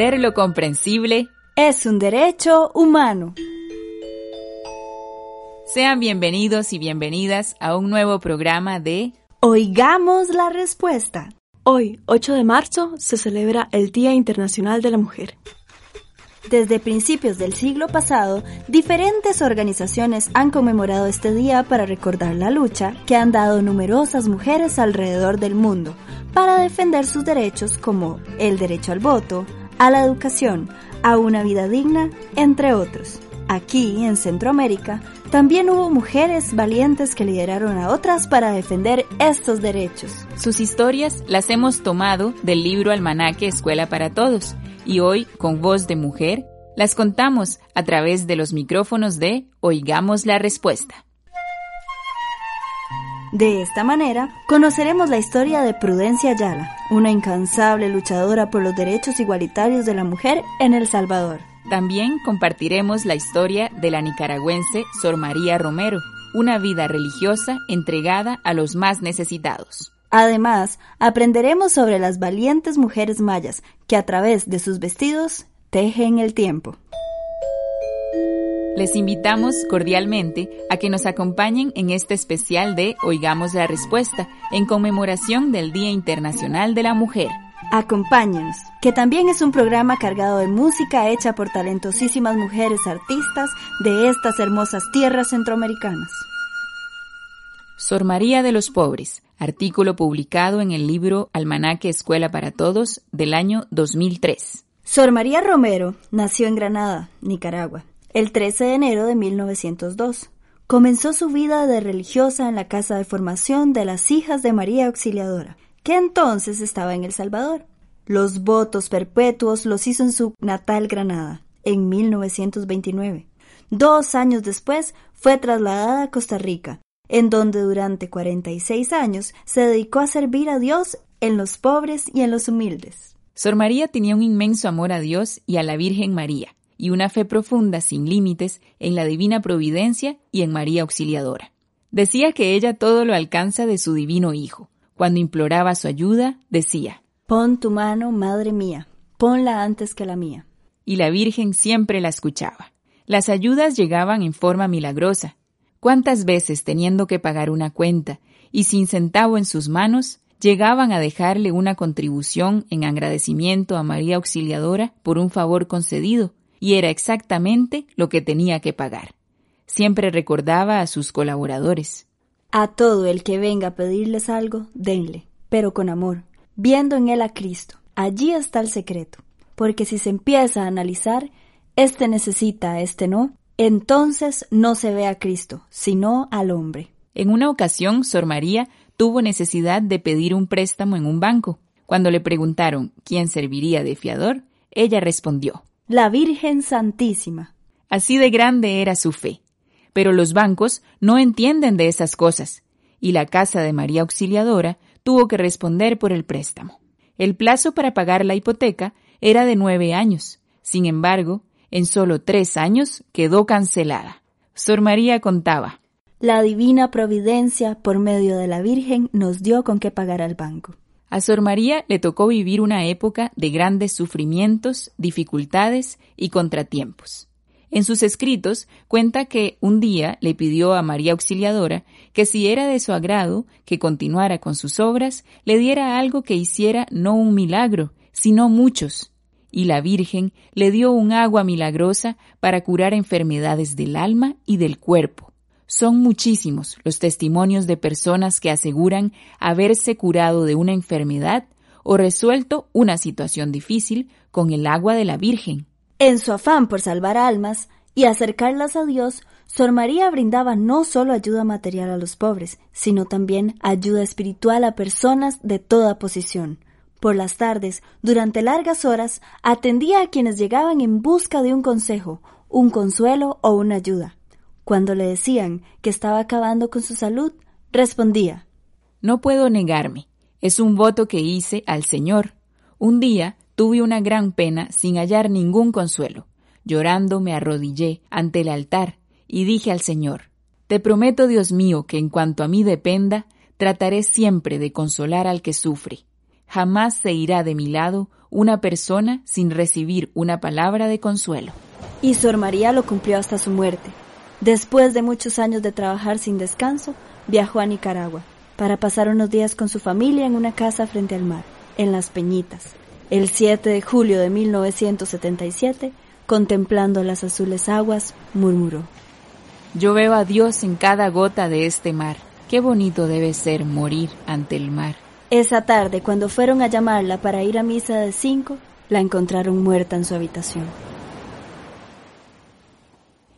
Lo comprensible es un derecho humano. Sean bienvenidos y bienvenidas a un nuevo programa de Oigamos la respuesta. Hoy, 8 de marzo, se celebra el Día Internacional de la Mujer. Desde principios del siglo pasado, diferentes organizaciones han conmemorado este día para recordar la lucha que han dado numerosas mujeres alrededor del mundo para defender sus derechos como el derecho al voto, a la educación, a una vida digna, entre otros. Aquí, en Centroamérica, también hubo mujeres valientes que lideraron a otras para defender estos derechos. Sus historias las hemos tomado del libro Almanaque Escuela para Todos y hoy, con voz de mujer, las contamos a través de los micrófonos de Oigamos la Respuesta. De esta manera, conoceremos la historia de Prudencia Ayala, una incansable luchadora por los derechos igualitarios de la mujer en El Salvador. También compartiremos la historia de la nicaragüense Sor María Romero, una vida religiosa entregada a los más necesitados. Además, aprenderemos sobre las valientes mujeres mayas que a través de sus vestidos tejen el tiempo. Les invitamos cordialmente a que nos acompañen en este especial de Oigamos la Respuesta en conmemoración del Día Internacional de la Mujer. Acompáñenos, que también es un programa cargado de música hecha por talentosísimas mujeres artistas de estas hermosas tierras centroamericanas. Sor María de los Pobres, artículo publicado en el libro Almanaque Escuela para Todos del año 2003. Sor María Romero nació en Granada, Nicaragua, el 13 de enero de 1902. Comenzó su vida de religiosa en la casa de formación de las hijas de María Auxiliadora, que entonces estaba en El Salvador. Los votos perpetuos los hizo en su natal Granada, en 1929. Dos años después fue trasladada a Costa Rica, en donde durante 46 años se dedicó a servir a Dios en los pobres y en los humildes. Sor María tenía un inmenso amor a Dios y a la Virgen María, y una fe profunda sin límites en la divina providencia y en María Auxiliadora. Decía que ella todo lo alcanza de su divino Hijo. Cuando imploraba su ayuda, decía, Pon tu mano, Madre mía, ponla antes que la mía. Y la Virgen siempre la escuchaba. Las ayudas llegaban en forma milagrosa, ¿Cuántas veces teniendo que pagar una cuenta y sin centavo en sus manos, llegaban a dejarle una contribución en agradecimiento a María Auxiliadora por un favor concedido, y era exactamente lo que tenía que pagar. Siempre recordaba a sus colaboradores. A todo el que venga a pedirles algo, denle, pero con amor, viendo en él a Cristo. Allí está el secreto, porque si se empieza a analizar, este necesita, este no, entonces no se ve a Cristo, sino al hombre. En una ocasión, Sor María tuvo necesidad de pedir un préstamo en un banco. Cuando le preguntaron quién serviría de fiador, ella respondió, La Virgen Santísima. Así de grande era su fe. Pero los bancos no entienden de esas cosas, y la casa de María Auxiliadora tuvo que responder por el préstamo. El plazo para pagar la hipoteca era de nueve años. Sin embargo, en solo tres años quedó cancelada. Sor María contaba. La divina providencia, por medio de la Virgen, nos dio con qué pagar al banco. A Sor María le tocó vivir una época de grandes sufrimientos, dificultades y contratiempos. En sus escritos cuenta que un día le pidió a María Auxiliadora que si era de su agrado que continuara con sus obras, le diera algo que hiciera no un milagro, sino muchos, y la Virgen le dio un agua milagrosa para curar enfermedades del alma y del cuerpo. Son muchísimos los testimonios de personas que aseguran haberse curado de una enfermedad o resuelto una situación difícil con el agua de la Virgen. En su afán por salvar almas y acercarlas a Dios, Sor María brindaba no solo ayuda material a los pobres, sino también ayuda espiritual a personas de toda posición, por las tardes, durante largas horas, atendía a quienes llegaban en busca de un consejo, un consuelo o una ayuda. Cuando le decían que estaba acabando con su salud, respondía No puedo negarme. Es un voto que hice al Señor. Un día tuve una gran pena sin hallar ningún consuelo. Llorando me arrodillé ante el altar y dije al Señor Te prometo, Dios mío, que en cuanto a mí dependa, trataré siempre de consolar al que sufre jamás se irá de mi lado una persona sin recibir una palabra de consuelo. Y Sor María lo cumplió hasta su muerte. Después de muchos años de trabajar sin descanso, viajó a Nicaragua para pasar unos días con su familia en una casa frente al mar, en Las Peñitas. El 7 de julio de 1977, contemplando las azules aguas, murmuró. Yo veo a Dios en cada gota de este mar. Qué bonito debe ser morir ante el mar. Esa tarde, cuando fueron a llamarla para ir a misa de cinco, la encontraron muerta en su habitación.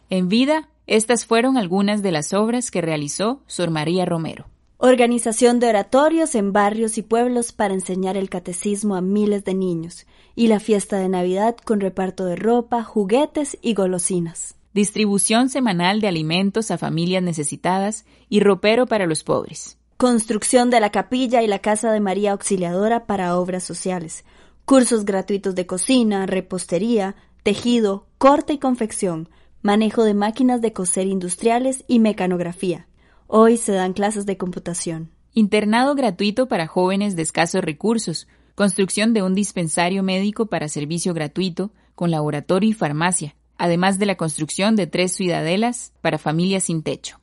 En vida, estas fueron algunas de las obras que realizó Sor María Romero. Organización de oratorios en barrios y pueblos para enseñar el catecismo a miles de niños, y la fiesta de Navidad con reparto de ropa, juguetes y golosinas. Distribución semanal de alimentos a familias necesitadas y ropero para los pobres construcción de la capilla y la casa de María Auxiliadora para obras sociales, cursos gratuitos de cocina, repostería, tejido, corte y confección, manejo de máquinas de coser industriales y mecanografía. Hoy se dan clases de computación. Internado gratuito para jóvenes de escasos recursos, construcción de un dispensario médico para servicio gratuito, con laboratorio y farmacia, además de la construcción de tres ciudadelas para familias sin techo.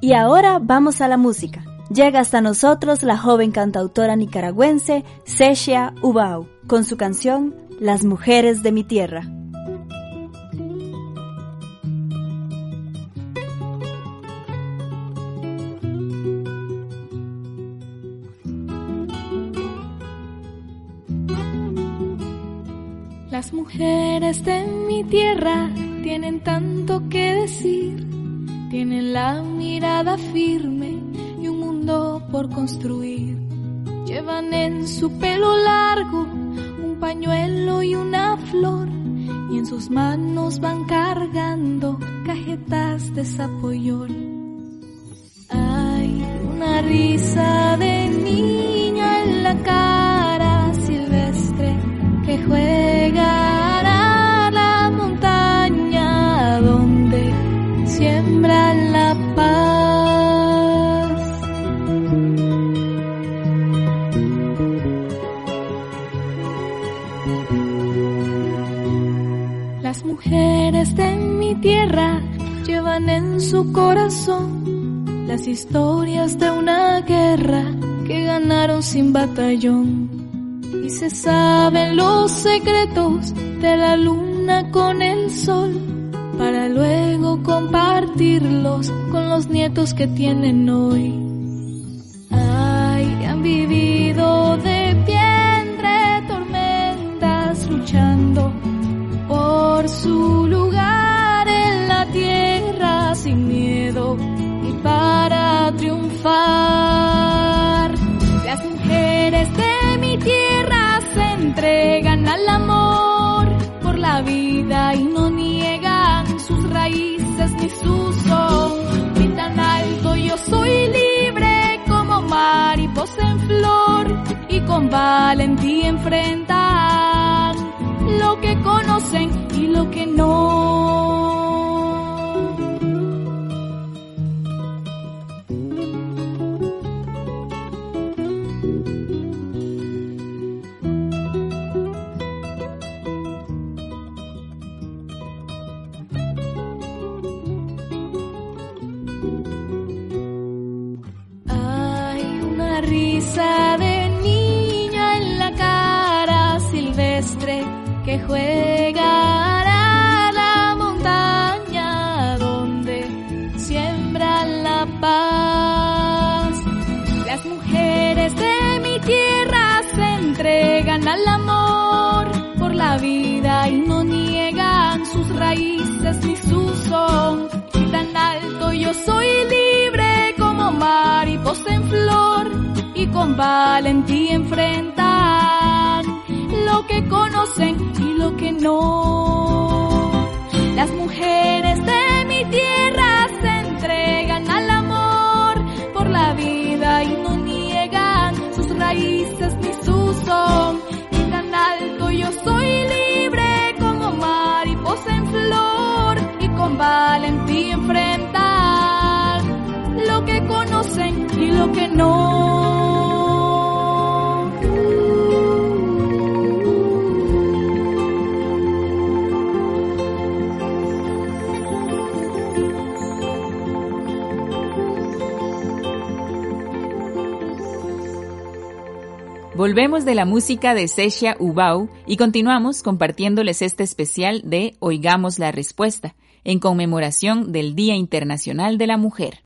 Y ahora vamos a la música. Llega hasta nosotros la joven cantautora nicaragüense Seshia Ubau con su canción Las mujeres de mi tierra. Mujeres de mi tierra tienen tanto que decir tienen la mirada firme y un mundo por construir. Llevan en su pelo largo un pañuelo y una flor y en sus manos van cargando cajetas de zapoyol. Hay una risa de niña en la cara silvestre que juega mujeres de mi tierra llevan en su corazón las historias de una guerra que ganaron sin batallón. Y se saben los secretos de la luna con el sol para luego compartirlos con los nietos que tienen hoy. Con valentía enfrentar lo que conocen y lo que no. Y no niegan sus raíces ni su son. Y tan alto yo soy libre como mariposa en flor y con valentía enfrentar lo que conocen y lo que no. Las mujeres de mi tierra se entregan al amor por la vida y no niegan sus raíces flor y con valentía enfrentar lo que conocen y lo que no. Volvemos de la música de Sesha Ubau y continuamos compartiéndoles este especial de Oigamos la Respuesta, en conmemoración del Día Internacional de la Mujer.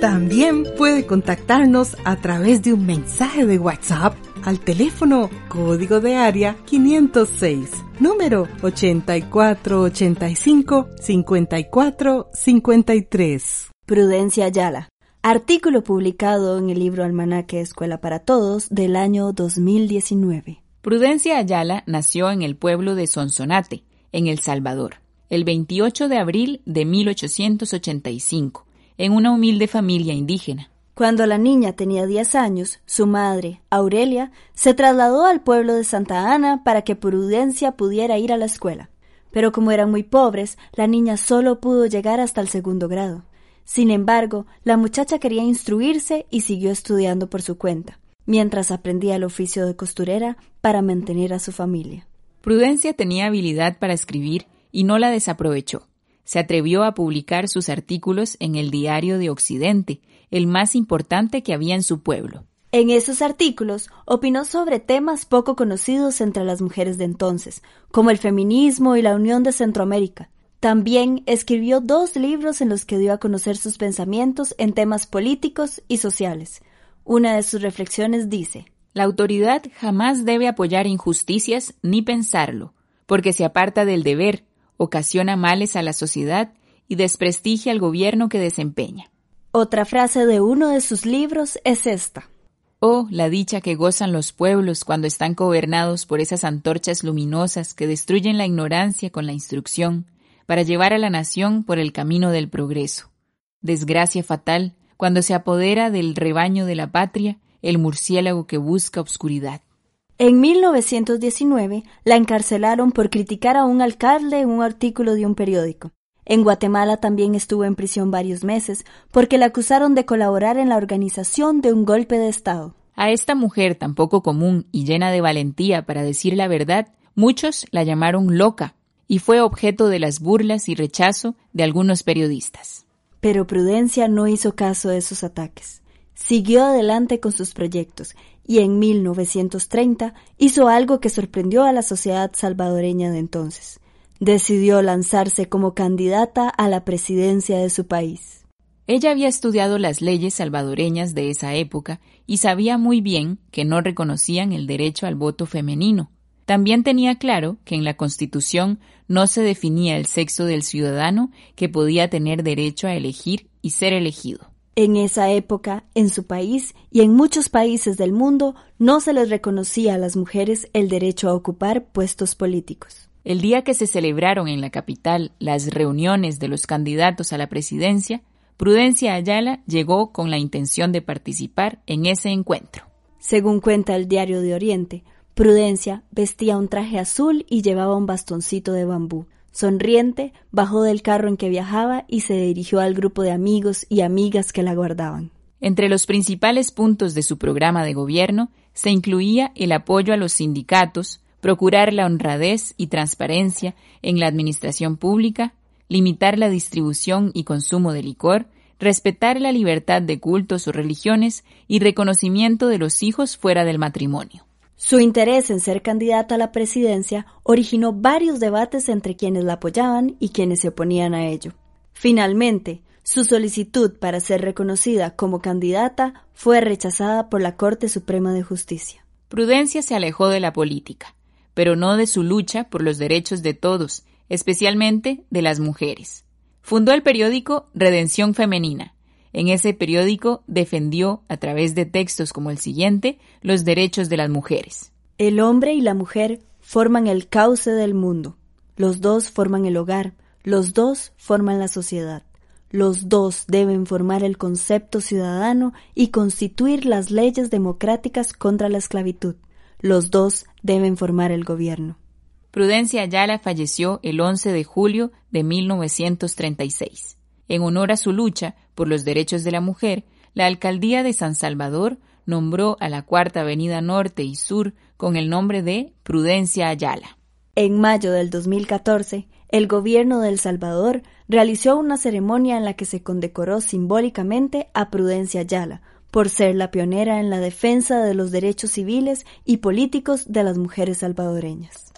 También puede contactarnos a través de un mensaje de WhatsApp al teléfono código de área 506, número 8485-5453. Prudencia Ayala. Artículo publicado en el libro Almanaque Escuela para Todos del año 2019. Prudencia Ayala nació en el pueblo de Sonsonate, en El Salvador, el 28 de abril de 1885, en una humilde familia indígena. Cuando la niña tenía 10 años, su madre, Aurelia, se trasladó al pueblo de Santa Ana para que Prudencia pudiera ir a la escuela. Pero como eran muy pobres, la niña solo pudo llegar hasta el segundo grado. Sin embargo, la muchacha quería instruirse y siguió estudiando por su cuenta, mientras aprendía el oficio de costurera para mantener a su familia. Prudencia tenía habilidad para escribir y no la desaprovechó. Se atrevió a publicar sus artículos en el Diario de Occidente, el más importante que había en su pueblo. En esos artículos opinó sobre temas poco conocidos entre las mujeres de entonces, como el feminismo y la Unión de Centroamérica. También escribió dos libros en los que dio a conocer sus pensamientos en temas políticos y sociales. Una de sus reflexiones dice La autoridad jamás debe apoyar injusticias ni pensarlo, porque se aparta del deber, ocasiona males a la sociedad y desprestigia al gobierno que desempeña. Otra frase de uno de sus libros es esta. Oh, la dicha que gozan los pueblos cuando están gobernados por esas antorchas luminosas que destruyen la ignorancia con la instrucción, para llevar a la nación por el camino del progreso. Desgracia fatal cuando se apodera del rebaño de la patria el murciélago que busca obscuridad. En 1919 la encarcelaron por criticar a un alcalde en un artículo de un periódico. En Guatemala también estuvo en prisión varios meses porque la acusaron de colaborar en la organización de un golpe de Estado. A esta mujer tan poco común y llena de valentía para decir la verdad, muchos la llamaron loca y fue objeto de las burlas y rechazo de algunos periodistas. Pero Prudencia no hizo caso de esos ataques. Siguió adelante con sus proyectos y en 1930 hizo algo que sorprendió a la sociedad salvadoreña de entonces decidió lanzarse como candidata a la presidencia de su país. Ella había estudiado las leyes salvadoreñas de esa época y sabía muy bien que no reconocían el derecho al voto femenino. También tenía claro que en la Constitución no se definía el sexo del ciudadano que podía tener derecho a elegir y ser elegido. En esa época, en su país y en muchos países del mundo, no se les reconocía a las mujeres el derecho a ocupar puestos políticos. El día que se celebraron en la capital las reuniones de los candidatos a la presidencia, Prudencia Ayala llegó con la intención de participar en ese encuentro. Según cuenta el Diario de Oriente, Prudencia vestía un traje azul y llevaba un bastoncito de bambú. Sonriente, bajó del carro en que viajaba y se dirigió al grupo de amigos y amigas que la guardaban. Entre los principales puntos de su programa de gobierno se incluía el apoyo a los sindicatos, procurar la honradez y transparencia en la administración pública, limitar la distribución y consumo de licor, respetar la libertad de cultos o religiones y reconocimiento de los hijos fuera del matrimonio. Su interés en ser candidata a la presidencia originó varios debates entre quienes la apoyaban y quienes se oponían a ello. Finalmente, su solicitud para ser reconocida como candidata fue rechazada por la Corte Suprema de Justicia. Prudencia se alejó de la política pero no de su lucha por los derechos de todos, especialmente de las mujeres. Fundó el periódico Redención Femenina. En ese periódico defendió, a través de textos como el siguiente, los derechos de las mujeres. El hombre y la mujer forman el cauce del mundo. Los dos forman el hogar. Los dos forman la sociedad. Los dos deben formar el concepto ciudadano y constituir las leyes democráticas contra la esclavitud. Los dos deben formar el gobierno. Prudencia Ayala falleció el 11 de julio de 1936. En honor a su lucha por los derechos de la mujer, la alcaldía de San Salvador nombró a la Cuarta Avenida Norte y Sur con el nombre de Prudencia Ayala. En mayo del 2014, el gobierno de El Salvador realizó una ceremonia en la que se condecoró simbólicamente a Prudencia Ayala por ser la pionera en la defensa de los derechos civiles y políticos de las mujeres salvadoreñas.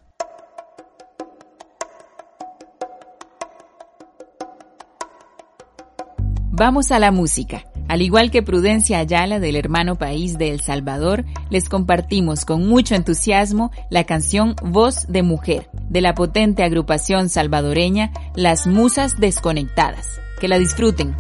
Vamos a la música. Al igual que Prudencia Ayala del hermano país de El Salvador, les compartimos con mucho entusiasmo la canción Voz de Mujer de la potente agrupación salvadoreña Las Musas Desconectadas. Que la disfruten.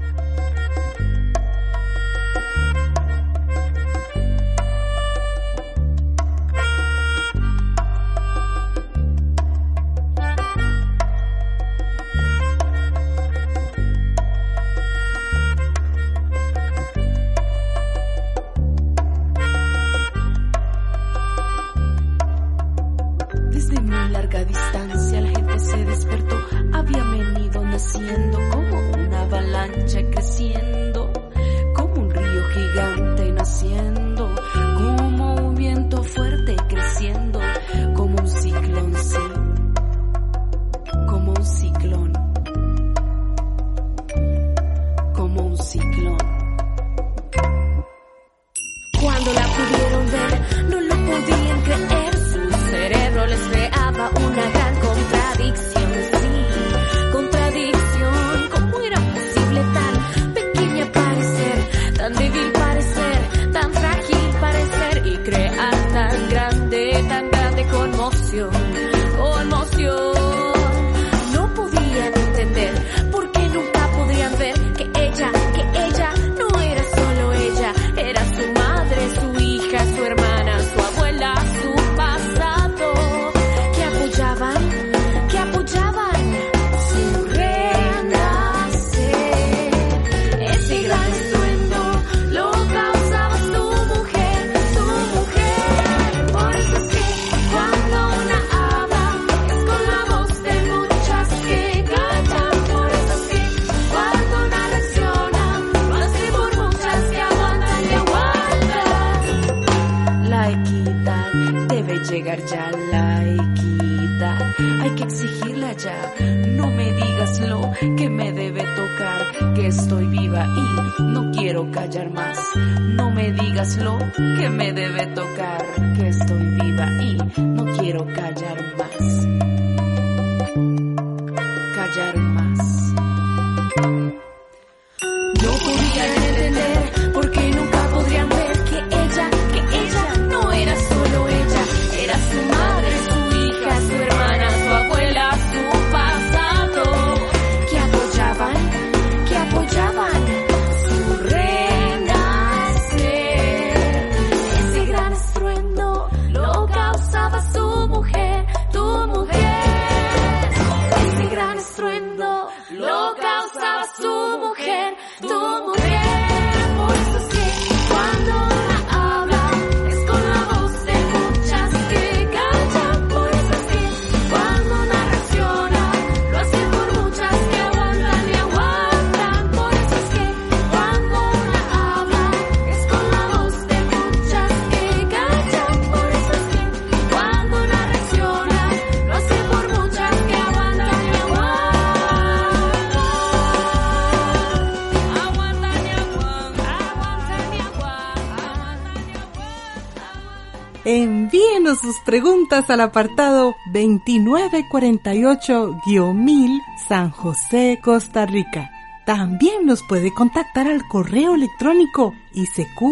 Envíenos sus preguntas al apartado 2948-1000 San José, Costa Rica. También nos puede contactar al correo electrónico isq.org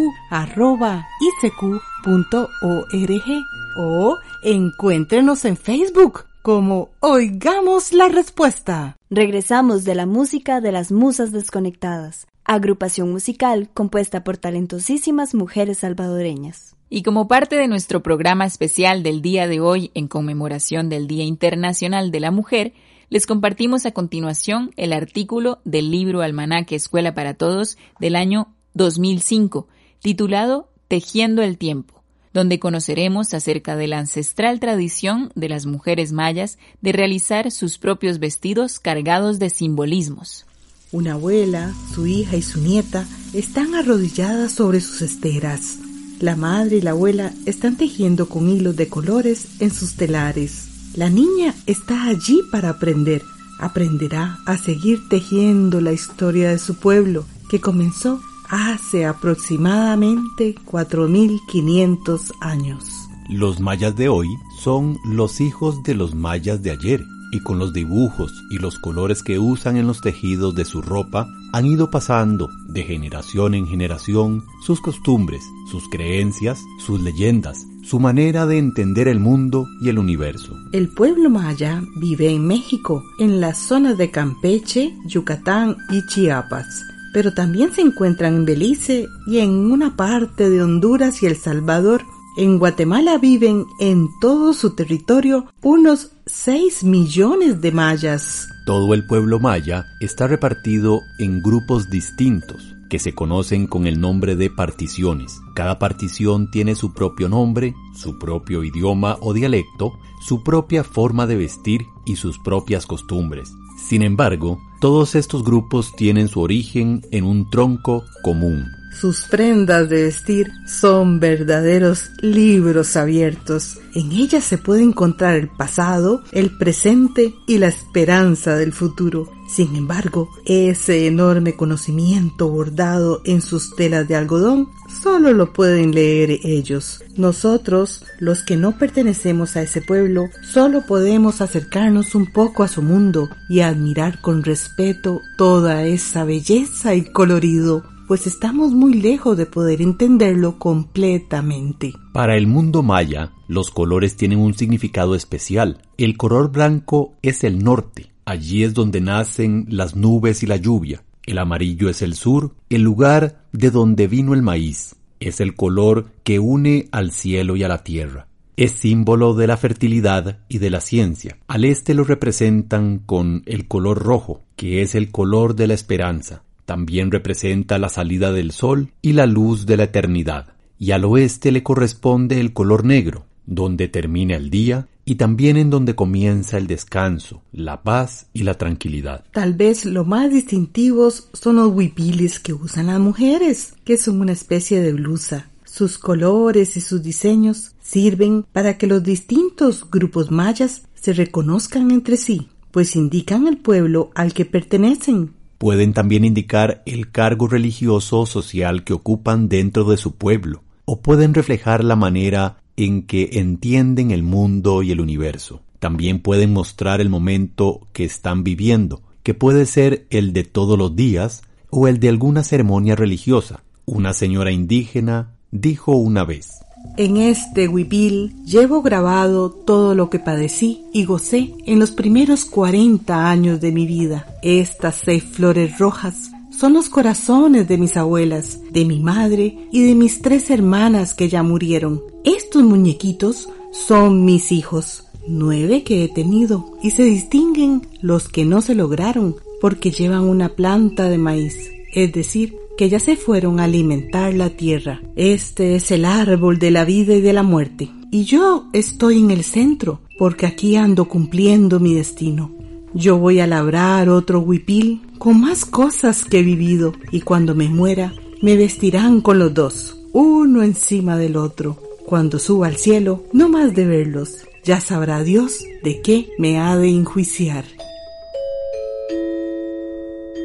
o encuéntrenos en Facebook como Oigamos la Respuesta. Regresamos de la música de las Musas Desconectadas, agrupación musical compuesta por talentosísimas mujeres salvadoreñas. Y como parte de nuestro programa especial del día de hoy en conmemoración del Día Internacional de la Mujer, les compartimos a continuación el artículo del libro Almanaque Escuela para Todos del año 2005, titulado Tejiendo el Tiempo, donde conoceremos acerca de la ancestral tradición de las mujeres mayas de realizar sus propios vestidos cargados de simbolismos. Una abuela, su hija y su nieta están arrodilladas sobre sus esteras la madre y la abuela están tejiendo con hilos de colores en sus telares. La niña está allí para aprender. Aprenderá a seguir tejiendo la historia de su pueblo, que comenzó hace aproximadamente 4.500 años. Los mayas de hoy son los hijos de los mayas de ayer y con los dibujos y los colores que usan en los tejidos de su ropa han ido pasando de generación en generación sus costumbres, sus creencias, sus leyendas, su manera de entender el mundo y el universo. El pueblo maya vive en México, en las zonas de Campeche, Yucatán y Chiapas, pero también se encuentran en Belice y en una parte de Honduras y El Salvador. En Guatemala viven en todo su territorio unos 6 millones de mayas. Todo el pueblo maya está repartido en grupos distintos que se conocen con el nombre de particiones. Cada partición tiene su propio nombre, su propio idioma o dialecto, su propia forma de vestir y sus propias costumbres. Sin embargo, todos estos grupos tienen su origen en un tronco común. Sus prendas de vestir son verdaderos libros abiertos. En ellas se puede encontrar el pasado, el presente y la esperanza del futuro. Sin embargo, ese enorme conocimiento bordado en sus telas de algodón solo lo pueden leer ellos. Nosotros, los que no pertenecemos a ese pueblo, solo podemos acercarnos un poco a su mundo y admirar con respeto toda esa belleza y colorido pues estamos muy lejos de poder entenderlo completamente. Para el mundo maya, los colores tienen un significado especial. El color blanco es el norte, allí es donde nacen las nubes y la lluvia. El amarillo es el sur, el lugar de donde vino el maíz. Es el color que une al cielo y a la tierra. Es símbolo de la fertilidad y de la ciencia. Al este lo representan con el color rojo, que es el color de la esperanza. También representa la salida del sol y la luz de la eternidad. Y al oeste le corresponde el color negro, donde termina el día y también en donde comienza el descanso, la paz y la tranquilidad. Tal vez lo más distintivos son los huipiles que usan las mujeres, que son una especie de blusa. Sus colores y sus diseños sirven para que los distintos grupos mayas se reconozcan entre sí, pues indican el pueblo al que pertenecen. Pueden también indicar el cargo religioso o social que ocupan dentro de su pueblo, o pueden reflejar la manera en que entienden el mundo y el universo. También pueden mostrar el momento que están viviendo, que puede ser el de todos los días o el de alguna ceremonia religiosa. Una señora indígena dijo una vez, en este huipil llevo grabado todo lo que padecí y gocé en los primeros 40 años de mi vida. Estas seis flores rojas son los corazones de mis abuelas, de mi madre y de mis tres hermanas que ya murieron. Estos muñequitos son mis hijos, nueve que he tenido, y se distinguen los que no se lograron porque llevan una planta de maíz, es decir, que ya se fueron a alimentar la tierra. Este es el árbol de la vida y de la muerte. Y yo estoy en el centro, porque aquí ando cumpliendo mi destino. Yo voy a labrar otro huipil con más cosas que he vivido y cuando me muera me vestirán con los dos, uno encima del otro. Cuando suba al cielo, no más de verlos, ya sabrá Dios de qué me ha de enjuiciar.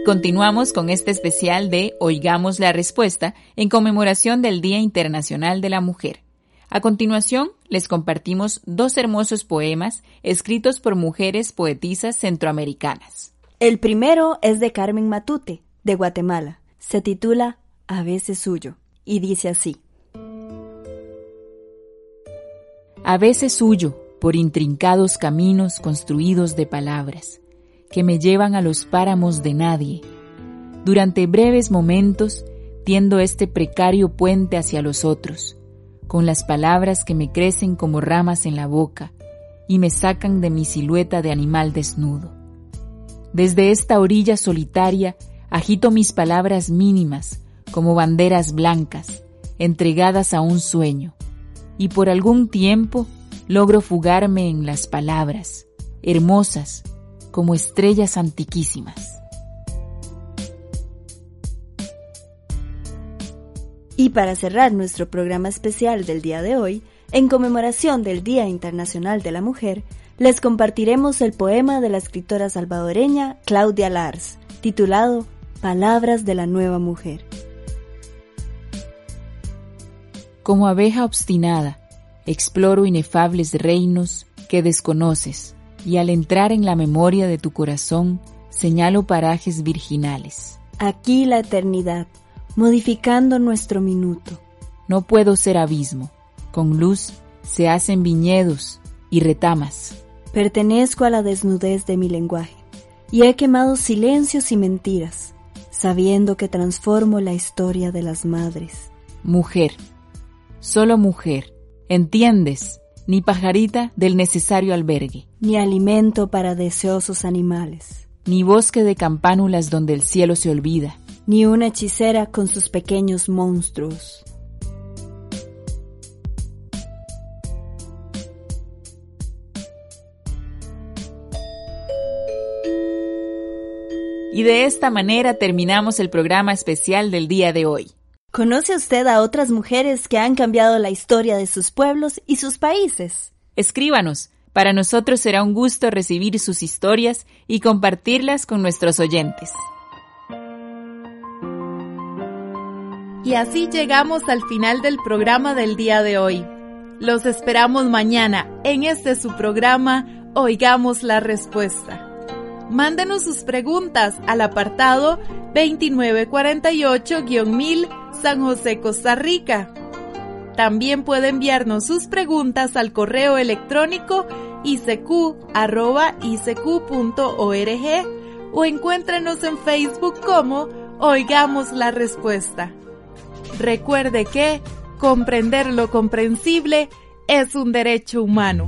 Continuamos con este especial de Oigamos la Respuesta en conmemoración del Día Internacional de la Mujer. A continuación, les compartimos dos hermosos poemas escritos por mujeres poetisas centroamericanas. El primero es de Carmen Matute, de Guatemala. Se titula A veces suyo y dice así. A veces huyo por intrincados caminos construidos de palabras que me llevan a los páramos de nadie. Durante breves momentos tiendo este precario puente hacia los otros, con las palabras que me crecen como ramas en la boca y me sacan de mi silueta de animal desnudo. Desde esta orilla solitaria agito mis palabras mínimas como banderas blancas, entregadas a un sueño, y por algún tiempo logro fugarme en las palabras, hermosas, como estrellas antiquísimas. Y para cerrar nuestro programa especial del día de hoy, en conmemoración del Día Internacional de la Mujer, les compartiremos el poema de la escritora salvadoreña Claudia Lars, titulado Palabras de la Nueva Mujer. Como abeja obstinada, exploro inefables reinos que desconoces, y al entrar en la memoria de tu corazón, señalo parajes virginales. Aquí la eternidad, modificando nuestro minuto. No puedo ser abismo, con luz se hacen viñedos y retamas. Pertenezco a la desnudez de mi lenguaje, y he quemado silencios y mentiras, sabiendo que transformo la historia de las madres. Mujer, solo mujer, ¿entiendes? Ni pajarita del necesario albergue. Ni alimento para deseosos animales. Ni bosque de campánulas donde el cielo se olvida. Ni una hechicera con sus pequeños monstruos. Y de esta manera terminamos el programa especial del día de hoy. ¿Conoce usted a otras mujeres que han cambiado la historia de sus pueblos y sus países? Escríbanos. Para nosotros será un gusto recibir sus historias y compartirlas con nuestros oyentes. Y así llegamos al final del programa del día de hoy. Los esperamos mañana en este su programa Oigamos la Respuesta. Mándenos sus preguntas al apartado 2948-1000 San José, Costa Rica. También puede enviarnos sus preguntas al correo electrónico isq.org o encuéntrenos en Facebook como Oigamos la Respuesta. Recuerde que comprender lo comprensible es un derecho humano.